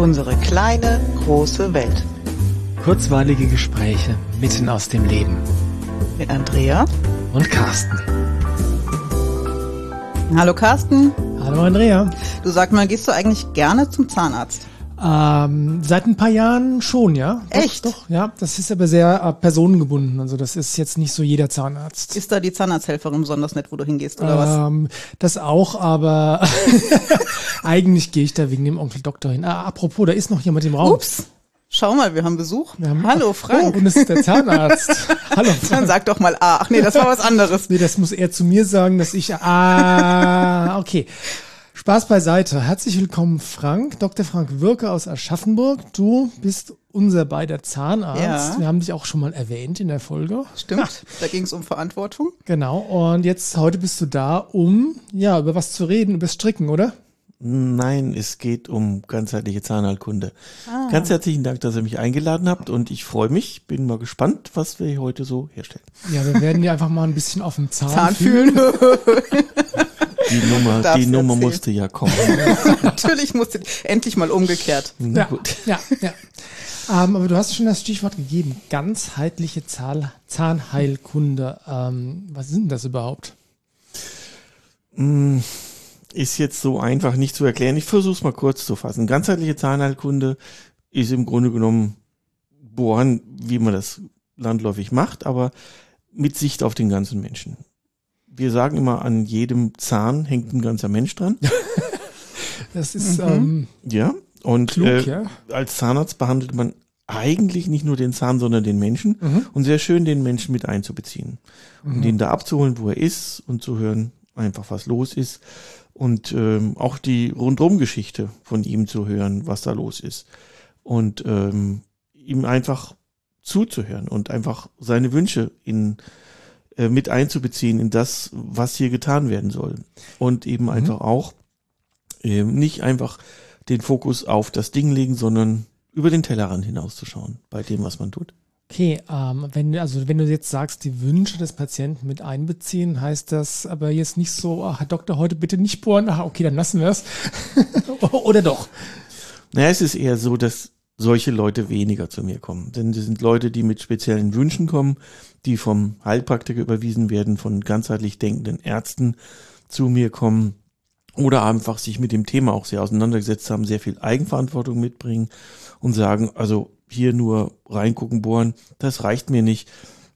Unsere kleine, große Welt. Kurzweilige Gespräche mitten aus dem Leben. Mit Andrea und Carsten. Hallo Carsten. Hallo Andrea. Du sag mal, gehst du eigentlich gerne zum Zahnarzt? Ähm, seit ein paar Jahren schon, ja. Doch, Echt? Doch, ja. Das ist aber sehr äh, personengebunden. Also das ist jetzt nicht so jeder Zahnarzt. Ist da die Zahnarzthelferin besonders nett, wo du hingehst, oder ähm, was? Das auch, aber eigentlich gehe ich da wegen dem Onkel Doktor hin. Ah, apropos, da ist noch jemand im Raum. Ups. Schau mal, wir haben Besuch. Wir haben, Hallo Frank. Oh, und es ist der Zahnarzt. Hallo Frank. Dann sag doch mal ah. Ach nee, das war was anderes. nee, das muss er zu mir sagen, dass ich ah, okay. Spaß beiseite. Herzlich willkommen, Frank, Dr. Frank Wirke aus Aschaffenburg. Du bist unser beider Zahnarzt. Ja. Wir haben dich auch schon mal erwähnt in der Folge. Stimmt, da ging es um Verantwortung. Genau, und jetzt heute bist du da, um ja über was zu reden, über Stricken, oder? Nein, es geht um ganzheitliche Zahnheilkunde. Ah. Ganz herzlichen Dank, dass ihr mich eingeladen habt und ich freue mich, bin mal gespannt, was wir heute so herstellen. Ja, wir werden dir einfach mal ein bisschen auf den Zahn, Zahn fühlen. Die Nummer, die Nummer musste ja kommen. Natürlich musste endlich mal umgekehrt. Ja, gut. ja, ja. Ähm, aber du hast schon das Stichwort gegeben, ganzheitliche Zahl Zahnheilkunde. Ähm, was ist denn das überhaupt? Mm, ist jetzt so einfach nicht zu erklären. Ich versuche es mal kurz zu fassen. Ganzheitliche Zahnheilkunde ist im Grunde genommen bohren, wie man das landläufig macht, aber mit Sicht auf den ganzen Menschen wir sagen immer, an jedem Zahn hängt ein ganzer Mensch dran. das ist mhm. ähm, ja und klug, äh, ja. als Zahnarzt behandelt man eigentlich nicht nur den Zahn, sondern den Menschen mhm. und sehr schön den Menschen mit einzubeziehen mhm. und ihn da abzuholen, wo er ist und zu hören, einfach was los ist und ähm, auch die Rundum-Geschichte von ihm zu hören, was da los ist und ähm, ihm einfach zuzuhören und einfach seine Wünsche in äh, mit einzubeziehen in das, was hier getan werden soll. Und eben mhm. einfach auch äh, nicht einfach den Fokus auf das Ding legen, sondern über den Tellerrand hinauszuschauen bei dem, was man tut. Okay, ähm, wenn, also wenn du jetzt sagst, die Wünsche des Patienten mit einbeziehen, heißt das aber jetzt nicht so, ach, Herr Doktor, heute bitte nicht bohren, ach, okay, dann lassen wir es. Oder doch? Naja, es ist eher so, dass solche Leute weniger zu mir kommen. Denn das sind Leute, die mit speziellen Wünschen kommen, die vom Heilpraktiker überwiesen werden, von ganzheitlich denkenden Ärzten zu mir kommen oder einfach sich mit dem Thema auch sehr auseinandergesetzt haben, sehr viel Eigenverantwortung mitbringen und sagen, also hier nur reingucken, bohren, das reicht mir nicht.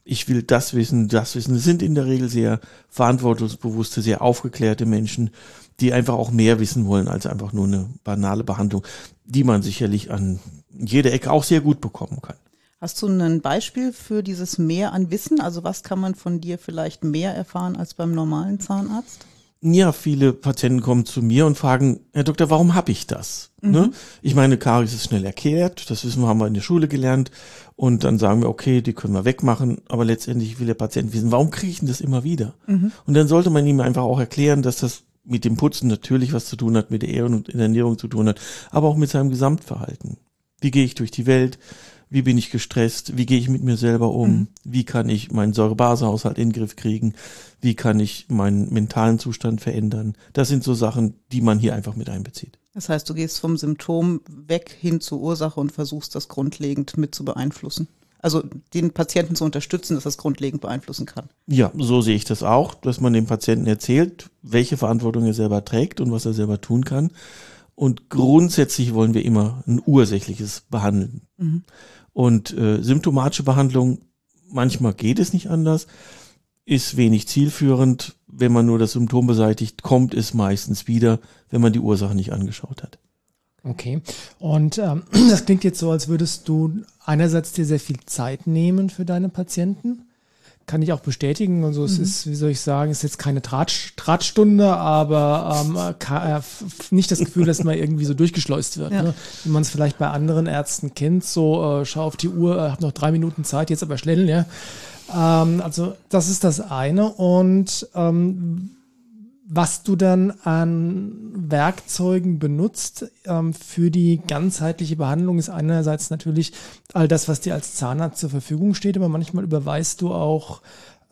Ich will das wissen, das wissen. Es sind in der Regel sehr verantwortungsbewusste, sehr aufgeklärte Menschen, die einfach auch mehr wissen wollen als einfach nur eine banale Behandlung, die man sicherlich an jeder Ecke auch sehr gut bekommen kann. Hast du ein Beispiel für dieses Mehr an Wissen? Also was kann man von dir vielleicht mehr erfahren als beim normalen Zahnarzt? Ja, viele Patienten kommen zu mir und fragen, Herr Doktor, warum habe ich das? Mhm. Ne? Ich meine, Karies ist schnell erklärt, das wissen wir, haben wir in der Schule gelernt. Und dann sagen wir, okay, die können wir wegmachen, aber letztendlich will der Patient wissen, warum kriege ich denn das immer wieder? Mhm. Und dann sollte man ihm einfach auch erklären, dass das mit dem Putzen natürlich was zu tun hat, mit der Ernährung und Ernährung zu tun hat, aber auch mit seinem Gesamtverhalten. Wie gehe ich durch die Welt? Wie bin ich gestresst? Wie gehe ich mit mir selber um? Mhm. Wie kann ich meinen Säurebasehaushalt in den Griff kriegen? Wie kann ich meinen mentalen Zustand verändern? Das sind so Sachen, die man hier einfach mit einbezieht. Das heißt, du gehst vom Symptom weg hin zur Ursache und versuchst das grundlegend mit zu beeinflussen. Also den Patienten zu unterstützen, dass das grundlegend beeinflussen kann. Ja, so sehe ich das auch, dass man dem Patienten erzählt, welche Verantwortung er selber trägt und was er selber tun kann und grundsätzlich wollen wir immer ein ursächliches behandeln. Mhm. Und äh, symptomatische Behandlung, manchmal geht es nicht anders, ist wenig zielführend. Wenn man nur das Symptom beseitigt, kommt es meistens wieder, wenn man die Ursache nicht angeschaut hat. Okay. Und ähm, das klingt jetzt so, als würdest du einerseits dir sehr viel Zeit nehmen für deine Patienten kann ich auch bestätigen. Also es mhm. ist, wie soll ich sagen, ist jetzt keine Tratsch, Drahtstunde, aber ähm, kann, äh, nicht das Gefühl, dass man irgendwie so durchgeschleust wird. Ja. Ne? Wie man es vielleicht bei anderen Ärzten kennt, so äh, schau auf die Uhr, äh, hab noch drei Minuten Zeit, jetzt aber schnell, ja. Ähm, also das ist das eine. Und ähm, was du dann an Werkzeugen benutzt ähm, für die ganzheitliche Behandlung, ist einerseits natürlich all das, was dir als Zahnarzt zur Verfügung steht, aber manchmal überweist du auch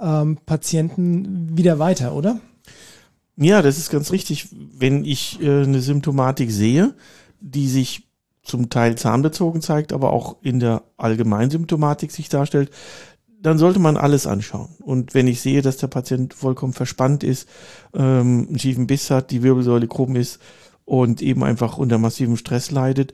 ähm, Patienten wieder weiter, oder? Ja, das ist ganz richtig. Wenn ich äh, eine Symptomatik sehe, die sich zum Teil zahnbezogen zeigt, aber auch in der Allgemeinsymptomatik sich darstellt, dann sollte man alles anschauen. Und wenn ich sehe, dass der Patient vollkommen verspannt ist, ähm, einen schiefen Biss hat, die Wirbelsäule krumm ist und eben einfach unter massivem Stress leidet,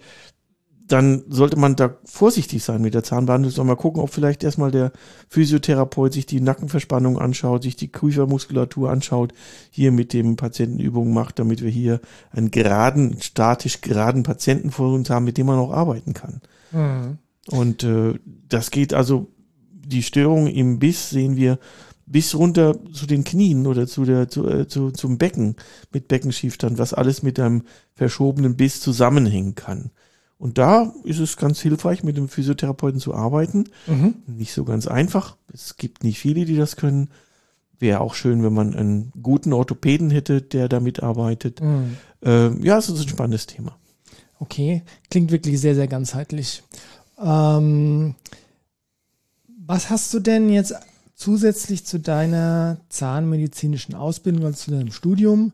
dann sollte man da vorsichtig sein mit der Zahnbehandlung. Soll mal gucken, ob vielleicht erstmal der Physiotherapeut sich die Nackenverspannung anschaut, sich die Kiefermuskulatur anschaut, hier mit dem Patienten Übungen macht, damit wir hier einen geraden, statisch geraden Patienten vor uns haben, mit dem man auch arbeiten kann. Mhm. Und äh, das geht also, die Störung im Biss sehen wir bis runter zu den Knien oder zu der, zu, äh, zu, zum Becken mit Beckenschiefstand, was alles mit einem verschobenen Biss zusammenhängen kann. Und da ist es ganz hilfreich, mit dem Physiotherapeuten zu arbeiten. Mhm. Nicht so ganz einfach. Es gibt nicht viele, die das können. Wäre auch schön, wenn man einen guten Orthopäden hätte, der da mitarbeitet. Mhm. Ähm, ja, es ist ein spannendes Thema. Okay, klingt wirklich sehr, sehr ganzheitlich. Ähm, was hast du denn jetzt zusätzlich zu deiner zahnmedizinischen Ausbildung, also zu deinem Studium,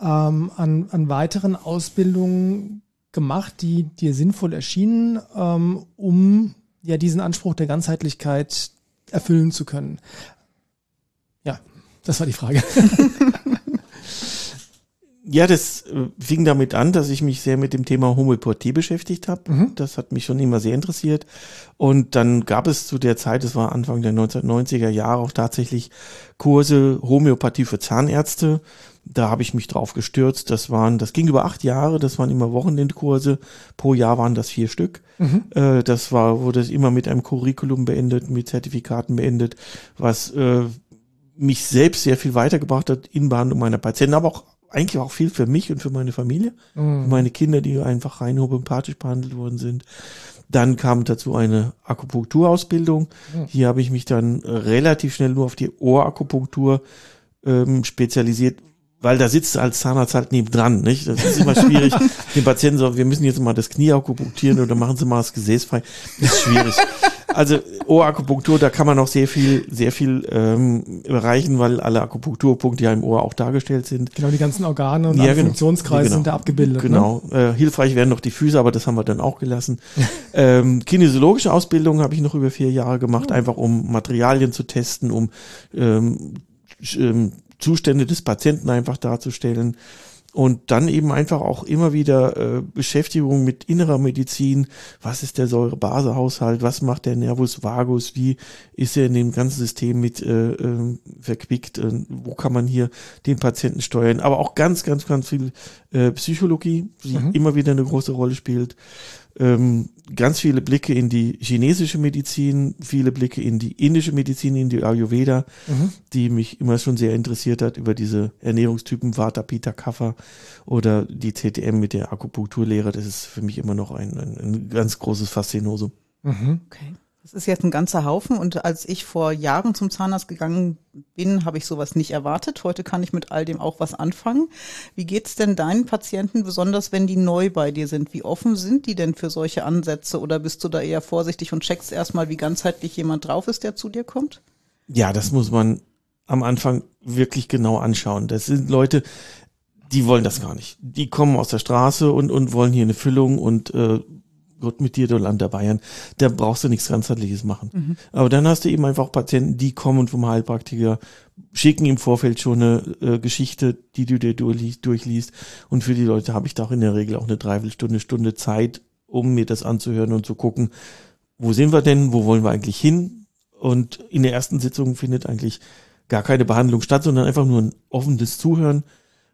ähm, an, an weiteren Ausbildungen gemacht, die dir sinnvoll erschienen, ähm, um ja diesen Anspruch der Ganzheitlichkeit erfüllen zu können? Ja, das war die Frage. Ja, das äh, fing damit an, dass ich mich sehr mit dem Thema Homöopathie beschäftigt habe. Mhm. Das hat mich schon immer sehr interessiert. Und dann gab es zu der Zeit, das war Anfang der 1990er Jahre, auch tatsächlich Kurse Homöopathie für Zahnärzte. Da habe ich mich drauf gestürzt. Das waren, das ging über acht Jahre, das waren immer Wochenendkurse. Pro Jahr waren das vier Stück. Mhm. Äh, das war, wurde immer mit einem Curriculum beendet, mit Zertifikaten beendet, was äh, mich selbst sehr viel weitergebracht hat in Behandlung meiner Patienten, aber auch eigentlich auch viel für mich und für meine Familie, mhm. für meine Kinder, die einfach rein homöopathisch behandelt worden sind. Dann kam dazu eine Akupunkturausbildung. Mhm. Hier habe ich mich dann relativ schnell nur auf die Ohrakupunktur ähm, spezialisiert, weil da sitzt als Zahnarzt halt nebendran, nicht? Das ist immer schwierig. Den Patienten so, wir müssen jetzt mal das Knie akupunktieren oder machen Sie mal das Gesäß frei. Das ist schwierig. Also Ohrakupunktur, da kann man auch sehr viel, sehr viel ähm, erreichen, weil alle Akupunkturpunkte ja im Ohr auch dargestellt sind. Genau, die ganzen Organe und ja, genau, Funktionskreise genau, sind da abgebildet. Ne? Genau. Ne? Äh, hilfreich wären noch die Füße, aber das haben wir dann auch gelassen. ähm, kinesiologische Ausbildung habe ich noch über vier Jahre gemacht, oh. einfach um Materialien zu testen, um ähm, ähm, Zustände des Patienten einfach darzustellen. Und dann eben einfach auch immer wieder äh, Beschäftigung mit innerer Medizin. Was ist der Säure-Base-Haushalt? Was macht der Nervus vagus? Wie ist er in dem ganzen System mit äh, äh, verquickt? Äh, wo kann man hier den Patienten steuern? Aber auch ganz, ganz, ganz viel äh, Psychologie, die mhm. immer wieder eine große Rolle spielt ähm, ganz viele Blicke in die chinesische Medizin, viele Blicke in die indische Medizin, in die Ayurveda, mhm. die mich immer schon sehr interessiert hat über diese Ernährungstypen Vata, Pitta, Kapha oder die TTM mit der Akupunkturlehre. Das ist für mich immer noch ein, ein, ein ganz großes Faszinosum. Mhm. Okay. Das ist jetzt ein ganzer Haufen und als ich vor Jahren zum Zahnarzt gegangen bin, habe ich sowas nicht erwartet. Heute kann ich mit all dem auch was anfangen. Wie geht's denn deinen Patienten, besonders wenn die neu bei dir sind? Wie offen sind die denn für solche Ansätze oder bist du da eher vorsichtig und checkst erstmal, wie ganzheitlich jemand drauf ist, der zu dir kommt? Ja, das muss man am Anfang wirklich genau anschauen. Das sind Leute, die wollen das gar nicht. Die kommen aus der Straße und, und wollen hier eine Füllung und äh, Gott mit dir, du Land der Bayern, da brauchst du nichts ganzheitliches machen. Mhm. Aber dann hast du eben einfach Patienten, die kommen vom Heilpraktiker, schicken im Vorfeld schon eine äh, Geschichte, die du dir durchliest. Und für die Leute habe ich da auch in der Regel auch eine Dreiviertelstunde, Stunde Zeit, um mir das anzuhören und zu gucken, wo sind wir denn, wo wollen wir eigentlich hin? Und in der ersten Sitzung findet eigentlich gar keine Behandlung statt, sondern einfach nur ein offenes Zuhören,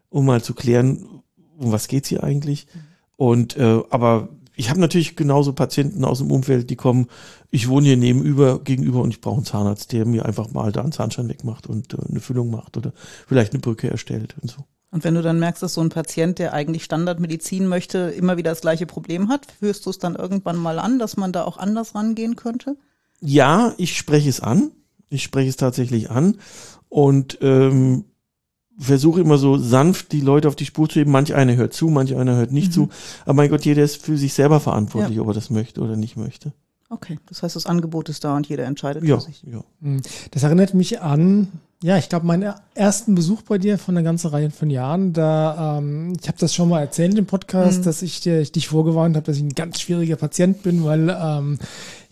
um mal zu klären, um was geht's hier eigentlich. Mhm. Und äh, aber ich habe natürlich genauso Patienten aus dem Umfeld, die kommen, ich wohne hier nebenüber, gegenüber und ich brauche einen Zahnarzt, der mir einfach mal da einen Zahnschein wegmacht und äh, eine Füllung macht oder vielleicht eine Brücke erstellt und so. Und wenn du dann merkst, dass so ein Patient, der eigentlich Standardmedizin möchte, immer wieder das gleiche Problem hat, führst du es dann irgendwann mal an, dass man da auch anders rangehen könnte? Ja, ich spreche es an. Ich spreche es tatsächlich an. Und ähm, versuche immer so sanft die Leute auf die Spur zu heben. Manch einer hört zu, manch einer hört nicht mhm. zu. Aber mein Gott, jeder ist für sich selber verantwortlich, ja. ob er das möchte oder nicht möchte. Okay, das heißt, das Angebot ist da und jeder entscheidet ja, für sich. Ja. Mhm. Das erinnert mich an Ja, ich glaube, meinen ersten Besuch bei dir von einer ganzen Reihe von Jahren, da, ähm, ich habe das schon mal erzählt im Podcast, mhm. dass ich, dir, ich dich vorgewarnt habe, dass ich ein ganz schwieriger Patient bin, weil ähm,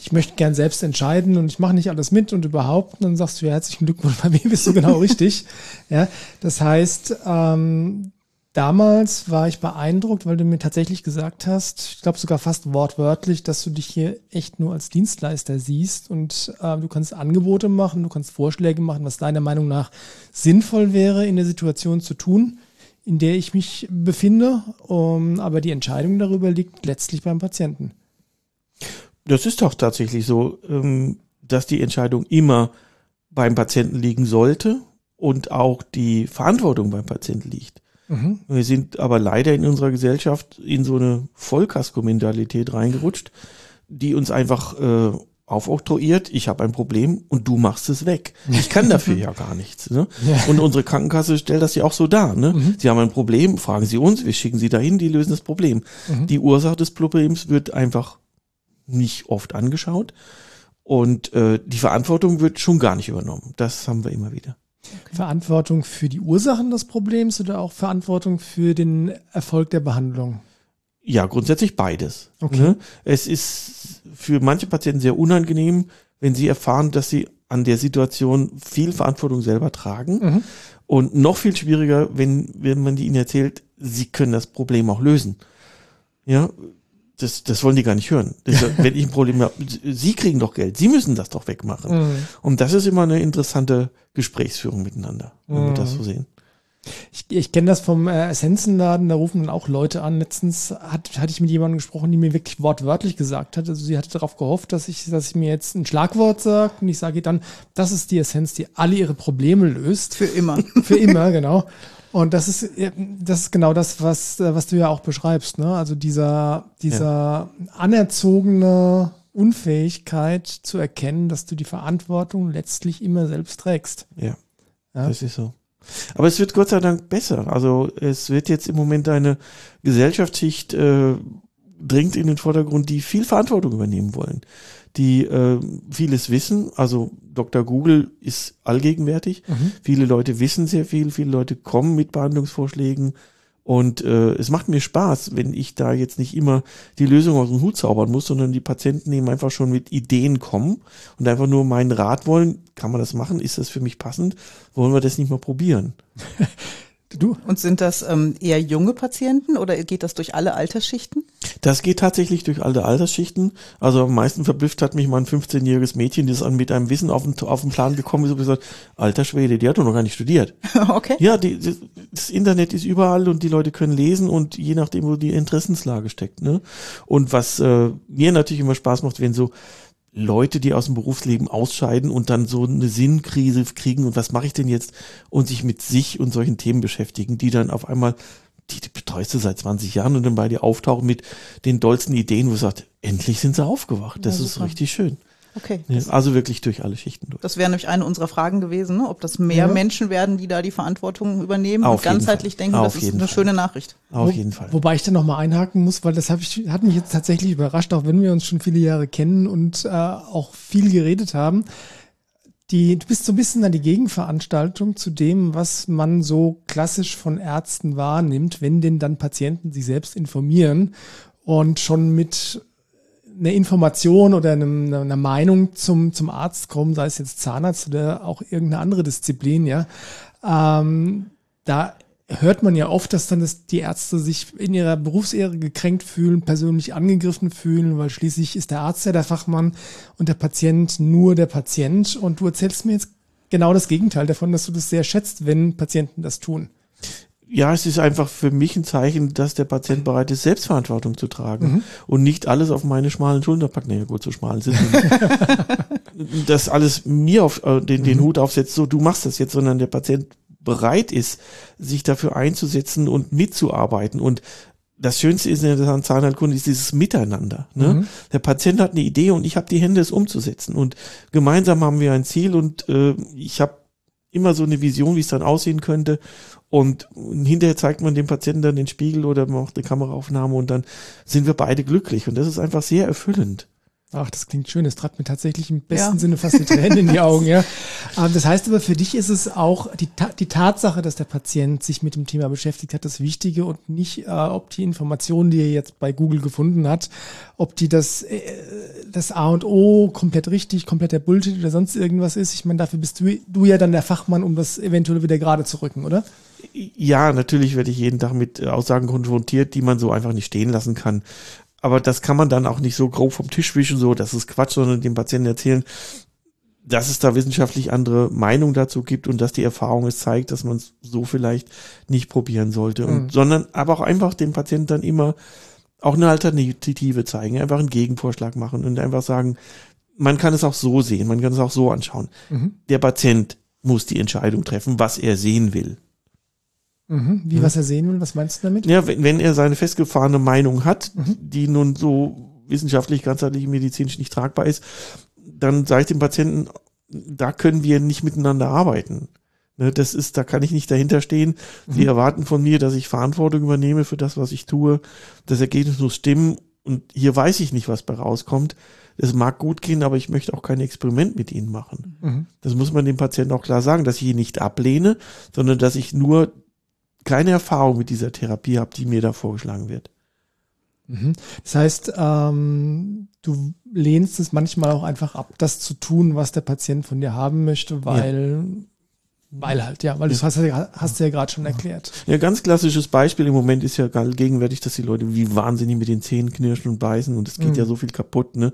ich möchte gern selbst entscheiden und ich mache nicht alles mit und überhaupt. Und dann sagst du, ja, herzlichen Glückwunsch, bei mir bist du genau richtig. Ja, das heißt, ähm, Damals war ich beeindruckt, weil du mir tatsächlich gesagt hast, ich glaube sogar fast wortwörtlich, dass du dich hier echt nur als Dienstleister siehst und äh, du kannst Angebote machen, du kannst Vorschläge machen, was deiner Meinung nach sinnvoll wäre in der Situation zu tun, in der ich mich befinde. Um, aber die Entscheidung darüber liegt letztlich beim Patienten. Das ist doch tatsächlich so, ähm, dass die Entscheidung immer beim Patienten liegen sollte und auch die Verantwortung beim Patienten liegt. Mhm. Wir sind aber leider in unserer Gesellschaft in so eine Vollkasko-Mentalität reingerutscht, die uns einfach äh, aufoktroyiert, ich habe ein Problem und du machst es weg. Ich kann dafür ja gar nichts. Ne? Ja. Und unsere Krankenkasse stellt das ja auch so dar. Ne? Mhm. Sie haben ein Problem, fragen Sie uns, wir schicken Sie dahin, die lösen das Problem. Mhm. Die Ursache des Problems wird einfach nicht oft angeschaut und äh, die Verantwortung wird schon gar nicht übernommen. Das haben wir immer wieder. Okay. Verantwortung für die Ursachen des Problems oder auch Verantwortung für den Erfolg der Behandlung? Ja, grundsätzlich beides. Okay. Ne? Es ist für manche Patienten sehr unangenehm, wenn sie erfahren, dass sie an der Situation viel Verantwortung selber tragen. Mhm. Und noch viel schwieriger, wenn, wenn man ihnen erzählt, sie können das Problem auch lösen. Ja, das, das wollen die gar nicht hören. Das, wenn ich ein Problem habe, sie kriegen doch Geld, sie müssen das doch wegmachen. Mhm. Und das ist immer eine interessante Gesprächsführung miteinander, wenn mhm. wir das so sehen. Ich, ich kenne das vom äh, Essenzenladen, da rufen dann auch Leute an. Letztens hat, hatte ich mit jemandem gesprochen, die mir wirklich wortwörtlich gesagt hat. Also sie hatte darauf gehofft, dass ich, dass ich mir jetzt ein Schlagwort sagt und ich sage dann, das ist die Essenz, die alle ihre Probleme löst. Für immer. Für immer, genau. Und das ist, das ist genau das, was, was du ja auch beschreibst, ne? Also dieser, dieser ja. anerzogene Unfähigkeit zu erkennen, dass du die Verantwortung letztlich immer selbst trägst. Ja. ja? Das ist so. Aber es wird Gott sei Dank besser. Also es wird jetzt im Moment eine Gesellschaftsschicht äh, dringt in den Vordergrund, die viel Verantwortung übernehmen wollen die äh, vieles wissen. Also Dr. Google ist allgegenwärtig. Mhm. Viele Leute wissen sehr viel, viele Leute kommen mit Behandlungsvorschlägen. Und äh, es macht mir Spaß, wenn ich da jetzt nicht immer die Lösung aus dem Hut zaubern muss, sondern die Patienten eben einfach schon mit Ideen kommen und einfach nur meinen Rat wollen. Kann man das machen? Ist das für mich passend? Wollen wir das nicht mal probieren? Du? Und sind das ähm, eher junge Patienten oder geht das durch alle Altersschichten? Das geht tatsächlich durch alle Altersschichten. Also am meisten verblüfft hat mich mal ein 15-jähriges Mädchen, das mit einem Wissen auf den, auf den Plan gekommen ist und gesagt, alter Schwede, die hat doch noch gar nicht studiert. okay. Ja, die, das Internet ist überall und die Leute können lesen und je nachdem, wo die Interessenslage steckt. Ne? Und was äh, mir natürlich immer Spaß macht, wenn so Leute, die aus dem Berufsleben ausscheiden und dann so eine Sinnkrise kriegen und was mache ich denn jetzt und sich mit sich und solchen Themen beschäftigen, die dann auf einmal, die, die betreust du seit 20 Jahren und dann bei dir auftauchen mit den dollsten Ideen, wo du sagst, endlich sind sie aufgewacht. Das ja, ist richtig schön. Okay. Ja, also wirklich durch alle Schichten durch. Das wäre nämlich eine unserer Fragen gewesen, ne? ob das mehr ja. Menschen werden, die da die Verantwortung übernehmen Auf und ganzheitlich denken, Auf das ist eine Fall. schöne Nachricht. Auf Wo, jeden Fall. Wobei ich da nochmal einhaken muss, weil das hab ich, hat mich jetzt tatsächlich überrascht, auch wenn wir uns schon viele Jahre kennen und äh, auch viel geredet haben. Die, du bist so ein bisschen an die Gegenveranstaltung zu dem, was man so klassisch von Ärzten wahrnimmt, wenn denn dann Patienten sich selbst informieren und schon mit eine Information oder eine, eine Meinung zum, zum Arzt kommen, sei es jetzt Zahnarzt oder auch irgendeine andere Disziplin, ja, ähm, da hört man ja oft, dass dann das, die Ärzte sich in ihrer Berufsehre gekränkt fühlen, persönlich angegriffen fühlen, weil schließlich ist der Arzt ja der Fachmann und der Patient nur der Patient. Und du erzählst mir jetzt genau das Gegenteil davon, dass du das sehr schätzt, wenn Patienten das tun ja, es ist einfach für mich ein Zeichen, dass der Patient bereit ist, Selbstverantwortung zu tragen mhm. und nicht alles auf meine schmalen Schulter packt. Naja, gut, so schmal sind sie. dass alles mir auf äh, den, den mhm. Hut aufsetzt, so du machst das jetzt, sondern der Patient bereit ist, sich dafür einzusetzen und mitzuarbeiten. Und das Schönste ist in der Zahnheilkunde ist dieses Miteinander. Ne? Mhm. Der Patient hat eine Idee und ich habe die Hände, es umzusetzen. Und gemeinsam haben wir ein Ziel und äh, ich habe immer so eine Vision, wie es dann aussehen könnte. Und hinterher zeigt man dem Patienten dann den Spiegel oder macht eine Kameraaufnahme und dann sind wir beide glücklich. Und das ist einfach sehr erfüllend. Ach, das klingt schön. Es treibt mir tatsächlich im besten ja. Sinne fast die Tränen in die Augen, ja. Ähm, das heißt aber, für dich ist es auch die, die Tatsache, dass der Patient sich mit dem Thema beschäftigt hat, das Wichtige und nicht, äh, ob die Informationen, die er jetzt bei Google gefunden hat, ob die das, äh, das A und O komplett richtig, komplett der Bullshit oder sonst irgendwas ist. Ich meine, dafür bist du, du ja dann der Fachmann, um das eventuell wieder gerade zu rücken, oder? Ja, natürlich werde ich jeden Tag mit Aussagen konfrontiert, die man so einfach nicht stehen lassen kann. Aber das kann man dann auch nicht so grob vom Tisch wischen, so, das ist Quatsch, sondern dem Patienten erzählen, dass es da wissenschaftlich andere Meinungen dazu gibt und dass die Erfahrung es zeigt, dass man es so vielleicht nicht probieren sollte. Und, mhm. sondern aber auch einfach dem Patienten dann immer auch eine Alternative zeigen, einfach einen Gegenvorschlag machen und einfach sagen, man kann es auch so sehen, man kann es auch so anschauen. Mhm. Der Patient muss die Entscheidung treffen, was er sehen will. Mhm. Wie, mhm. was er sehen will, was meinst du damit? Ja, wenn, wenn er seine festgefahrene Meinung hat, mhm. die nun so wissenschaftlich, ganzheitlich, medizinisch nicht tragbar ist, dann sage ich dem Patienten, da können wir nicht miteinander arbeiten. Ne, das ist, da kann ich nicht dahinter stehen. Sie mhm. erwarten von mir, dass ich Verantwortung übernehme für das, was ich tue. Das Ergebnis muss stimmen und hier weiß ich nicht, was bei rauskommt. Es mag gut gehen, aber ich möchte auch kein Experiment mit ihnen machen. Mhm. Das muss man dem Patienten auch klar sagen, dass ich ihn nicht ablehne, sondern dass ich nur keine Erfahrung mit dieser Therapie habe, die mir da vorgeschlagen wird. Mhm. Das heißt, ähm, du lehnst es manchmal auch einfach ab, das zu tun, was der Patient von dir haben möchte, weil. Weil halt, ja, weil du hast, hast ja gerade schon erklärt. Ja, ganz klassisches Beispiel im Moment ist ja gegenwärtig, dass die Leute wie wahnsinnig mit den Zähnen knirschen und beißen und es geht mhm. ja so viel kaputt, ne?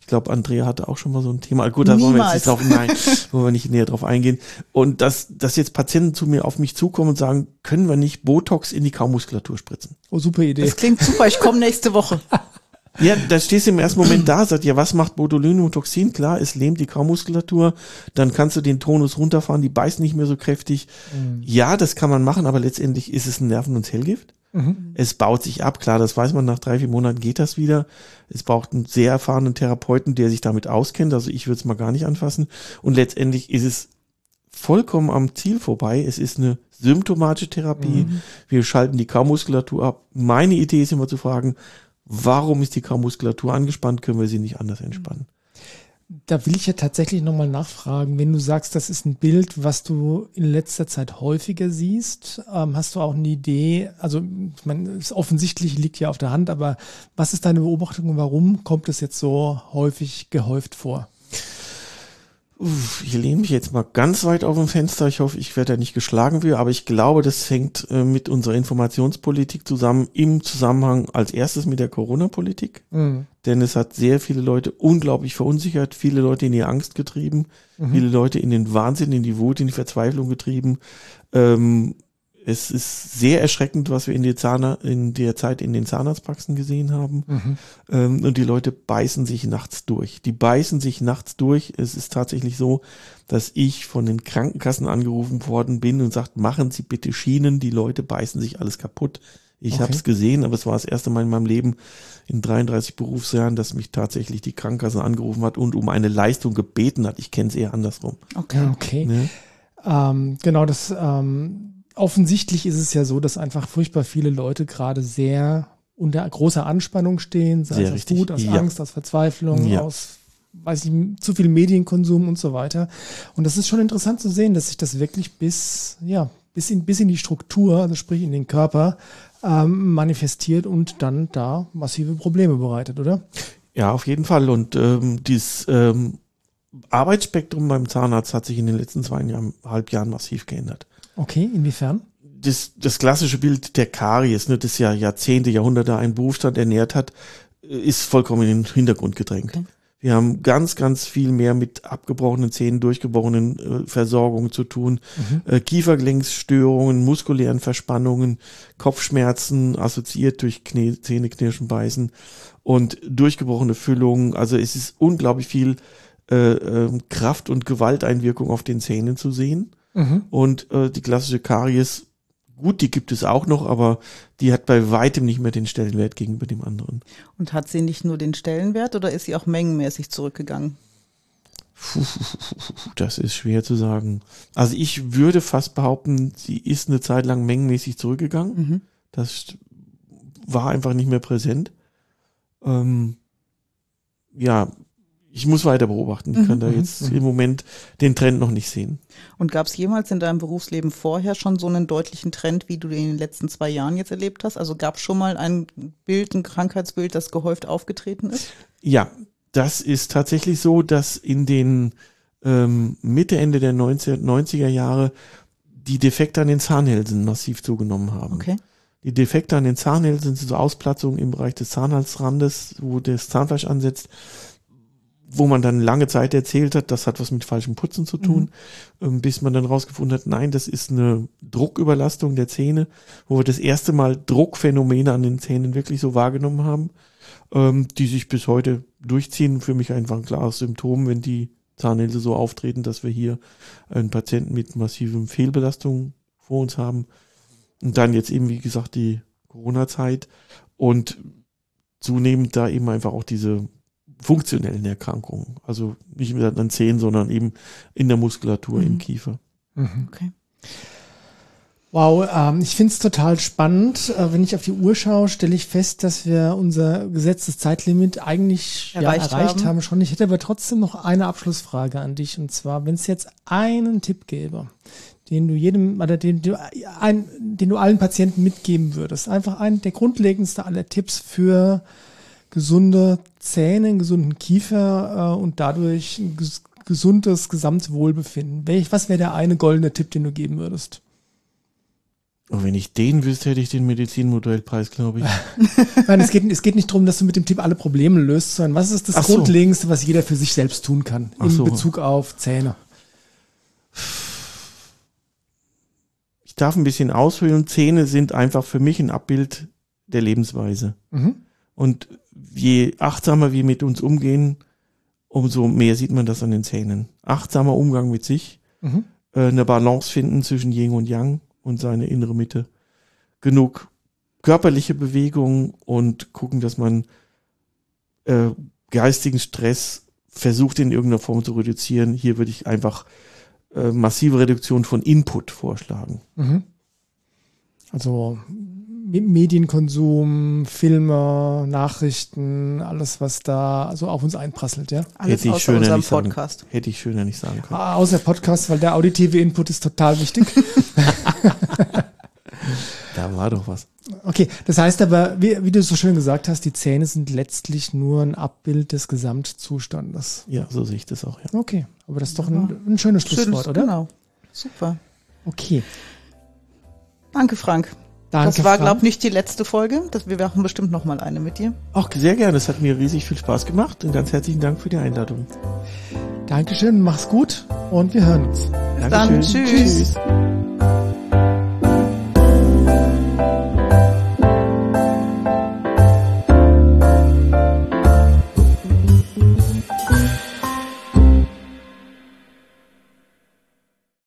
Ich glaube, Andrea hatte auch schon mal so ein Thema. Gut, da wollen wir jetzt nicht drauf, nein, wollen wir nicht näher drauf eingehen. Und dass, dass jetzt Patienten zu mir auf mich zukommen und sagen, können wir nicht Botox in die Kaumuskulatur spritzen? Oh, super Idee. Das klingt super, ich komme nächste Woche. Ja, da stehst du im ersten Moment da, sagt, ja, was macht Botulinumtoxin? Klar, es lähmt die Kaumuskulatur, dann kannst du den Tonus runterfahren, die beißen nicht mehr so kräftig. Mhm. Ja, das kann man machen, aber letztendlich ist es ein Nerven- und Zellgift. Mhm. Es baut sich ab, klar, das weiß man, nach drei, vier Monaten geht das wieder. Es braucht einen sehr erfahrenen Therapeuten, der sich damit auskennt, also ich würde es mal gar nicht anfassen. Und letztendlich ist es vollkommen am Ziel vorbei. Es ist eine symptomatische Therapie. Mhm. Wir schalten die Kaumuskulatur ab. Meine Idee ist immer zu fragen, warum ist die Kaumuskulatur angespannt, können wir sie nicht anders entspannen. Da will ich ja tatsächlich nochmal nachfragen, wenn du sagst, das ist ein Bild, was du in letzter Zeit häufiger siehst, ähm, hast du auch eine Idee, also ich meine, es offensichtlich liegt ja auf der Hand, aber was ist deine Beobachtung warum kommt es jetzt so häufig gehäuft vor? Ich lehne mich jetzt mal ganz weit auf dem Fenster. Ich hoffe, ich werde da nicht geschlagen für, aber ich glaube, das hängt äh, mit unserer Informationspolitik zusammen im Zusammenhang als erstes mit der Corona-Politik. Mhm. Denn es hat sehr viele Leute unglaublich verunsichert, viele Leute in die Angst getrieben, mhm. viele Leute in den Wahnsinn, in die Wut, in die Verzweiflung getrieben. Ähm, es ist sehr erschreckend, was wir in der, Zahn in der Zeit in den Zahnarztpraxen gesehen haben. Mhm. Ähm, und die Leute beißen sich nachts durch. Die beißen sich nachts durch. Es ist tatsächlich so, dass ich von den Krankenkassen angerufen worden bin und sagt, machen Sie bitte Schienen. Die Leute beißen sich alles kaputt. Ich okay. habe es gesehen, aber es war das erste Mal in meinem Leben in 33 Berufsjahren, dass mich tatsächlich die Krankenkasse angerufen hat und um eine Leistung gebeten hat. Ich kenne es eher andersrum. Okay, okay. Ne? Ähm, genau, das ähm, offensichtlich ist es ja so, dass einfach furchtbar viele Leute gerade sehr unter großer Anspannung stehen, sei sehr es aus. Wut, aus ja. Angst, aus Verzweiflung, ja. aus weiß ich, zu viel Medienkonsum und so weiter. Und das ist schon interessant zu sehen, dass sich das wirklich bis, ja, bis in, bis in die Struktur, also sprich in den Körper, ähm, manifestiert und dann da massive Probleme bereitet, oder? Ja, auf jeden Fall. Und ähm, dieses ähm, Arbeitsspektrum beim Zahnarzt hat sich in den letzten zweieinhalb Jahren massiv geändert. Okay, inwiefern? Das, das klassische Bild der Karies, ne, das ja Jahrzehnte, Jahrhunderte einen Berufsstand ernährt hat, ist vollkommen in den Hintergrund gedrängt. Okay. Wir haben ganz, ganz viel mehr mit abgebrochenen Zähnen, durchgebrochenen äh, Versorgungen zu tun. Mhm. Äh, Kiefergelenksstörungen, muskulären Verspannungen, Kopfschmerzen assoziiert durch Knie, Zähne knirschen, beißen und durchgebrochene Füllungen. Also es ist unglaublich viel äh, äh, Kraft- und Gewalteinwirkung auf den Zähnen zu sehen. Mhm. Und äh, die klassische Karies, gut, die gibt es auch noch, aber die hat bei weitem nicht mehr den Stellenwert gegenüber dem anderen. Und hat sie nicht nur den Stellenwert oder ist sie auch mengenmäßig zurückgegangen? Das ist schwer zu sagen. Also ich würde fast behaupten, sie ist eine Zeit lang mengenmäßig zurückgegangen. Mhm. Das war einfach nicht mehr präsent. Ähm, ja, ich muss weiter beobachten. Ich kann da jetzt mhm. im Moment den Trend noch nicht sehen. Und gab es jemals in deinem Berufsleben vorher schon so einen deutlichen Trend, wie du den in den letzten zwei Jahren jetzt erlebt hast? Also gab es schon mal ein Bild, ein Krankheitsbild, das gehäuft aufgetreten ist? Ja, das ist tatsächlich so, dass in den ähm, Mitte, Ende der 90er Jahre die Defekte an den Zahnhälsen massiv zugenommen haben. Okay. Die Defekte an den Zahnhälsen sind so Ausplatzungen im Bereich des Zahnhalsrandes, wo das Zahnfleisch ansetzt, wo man dann lange Zeit erzählt hat, das hat was mit falschem Putzen zu tun, mhm. Ähm, bis man dann rausgefunden hat, nein, das ist eine Drucküberlastung der Zähne, wo wir das erste Mal Druckphänomene an den Zähnen wirklich so wahrgenommen haben, ähm, die sich bis heute durchziehen. Für mich einfach ein klares Symptom, wenn die Zahnhälse so auftreten, dass wir hier einen Patienten mit massivem Fehlbelastung vor uns haben. Und dann jetzt eben, wie gesagt, die Corona-Zeit und zunehmend da eben einfach auch diese funktionellen Erkrankungen. Also nicht mehr an Zähnen, sondern eben in der Muskulatur, mhm. im Kiefer. Mhm. Okay. Wow, ähm, ich finde es total spannend. Äh, wenn ich auf die Uhr schaue, stelle ich fest, dass wir unser gesetztes Zeitlimit eigentlich erreicht, ja, erreicht haben. haben. schon. Ich hätte aber trotzdem noch eine Abschlussfrage an dich. Und zwar, wenn es jetzt einen Tipp gäbe, den du jedem oder den du, ein, den du allen Patienten mitgeben würdest, einfach ein der grundlegendste aller Tipps für gesunde Zähne, einen gesunden Kiefer äh, und dadurch ein ges gesundes Gesamtwohlbefinden. Welch, was wäre der eine goldene Tipp, den du geben würdest? Und wenn ich den wüsste, hätte ich den Medizinmodellpreis, glaube ich. Nein, es geht, es geht nicht darum, dass du mit dem Tipp alle Probleme löst, sondern was ist das Ach Grundlegendste, was jeder für sich selbst tun kann in so. Bezug auf Zähne? Ich darf ein bisschen ausholen. Zähne sind einfach für mich ein Abbild der Lebensweise. Mhm. Und je achtsamer wir mit uns umgehen, umso mehr sieht man das an den Zähnen. Achtsamer Umgang mit sich, mhm. äh, eine Balance finden zwischen Yin und Yang und seine innere Mitte. Genug körperliche Bewegung und gucken, dass man äh, geistigen Stress versucht in irgendeiner Form zu reduzieren. Hier würde ich einfach äh, massive Reduktion von Input vorschlagen. Mhm. Also Medienkonsum, Filme, Nachrichten, alles, was da so auf uns einprasselt, ja? Alles Hätte ich schöner nicht Podcast. Sagen, hätte ich schöner nicht sagen können. Ah, außer Podcast, weil der auditive Input ist total wichtig. da war doch was. Okay, das heißt aber, wie, wie, du so schön gesagt hast, die Zähne sind letztlich nur ein Abbild des Gesamtzustandes. Ja, so sehe ich das auch, ja. Okay, aber das ist doch ein, ein schönes Schlusswort, Schönes, oder? Genau. Super. Okay. Danke, Frank. Danke, das war, glaube ich, nicht die letzte Folge. Das, wir machen bestimmt noch mal eine mit dir. Auch sehr gerne. Es hat mir riesig viel Spaß gemacht und ganz herzlichen Dank für die Einladung. Dankeschön, mach's gut und wir hören uns. Dankeschön. Dann, tschüss. tschüss.